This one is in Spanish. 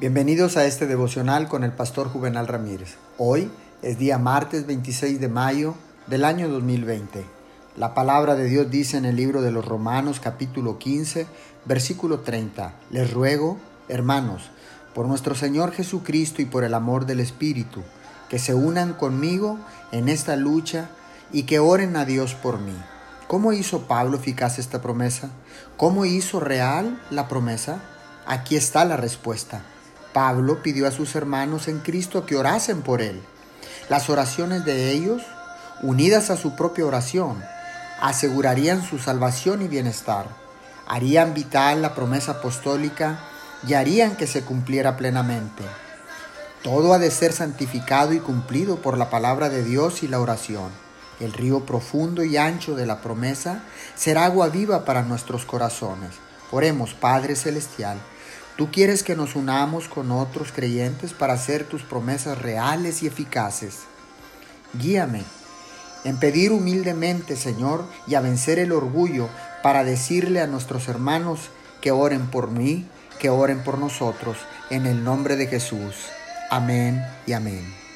Bienvenidos a este devocional con el pastor Juvenal Ramírez. Hoy es día martes 26 de mayo del año 2020. La palabra de Dios dice en el libro de los Romanos capítulo 15, versículo 30. Les ruego, hermanos, por nuestro Señor Jesucristo y por el amor del Espíritu, que se unan conmigo en esta lucha y que oren a Dios por mí. ¿Cómo hizo Pablo eficaz esta promesa? ¿Cómo hizo real la promesa? Aquí está la respuesta. Pablo pidió a sus hermanos en Cristo que orasen por él. Las oraciones de ellos, unidas a su propia oración, asegurarían su salvación y bienestar, harían vital la promesa apostólica y harían que se cumpliera plenamente. Todo ha de ser santificado y cumplido por la palabra de Dios y la oración. El río profundo y ancho de la promesa será agua viva para nuestros corazones. Oremos, Padre Celestial, Tú quieres que nos unamos con otros creyentes para hacer tus promesas reales y eficaces. Guíame en pedir humildemente, Señor, y a vencer el orgullo para decirle a nuestros hermanos que oren por mí, que oren por nosotros, en el nombre de Jesús. Amén y amén.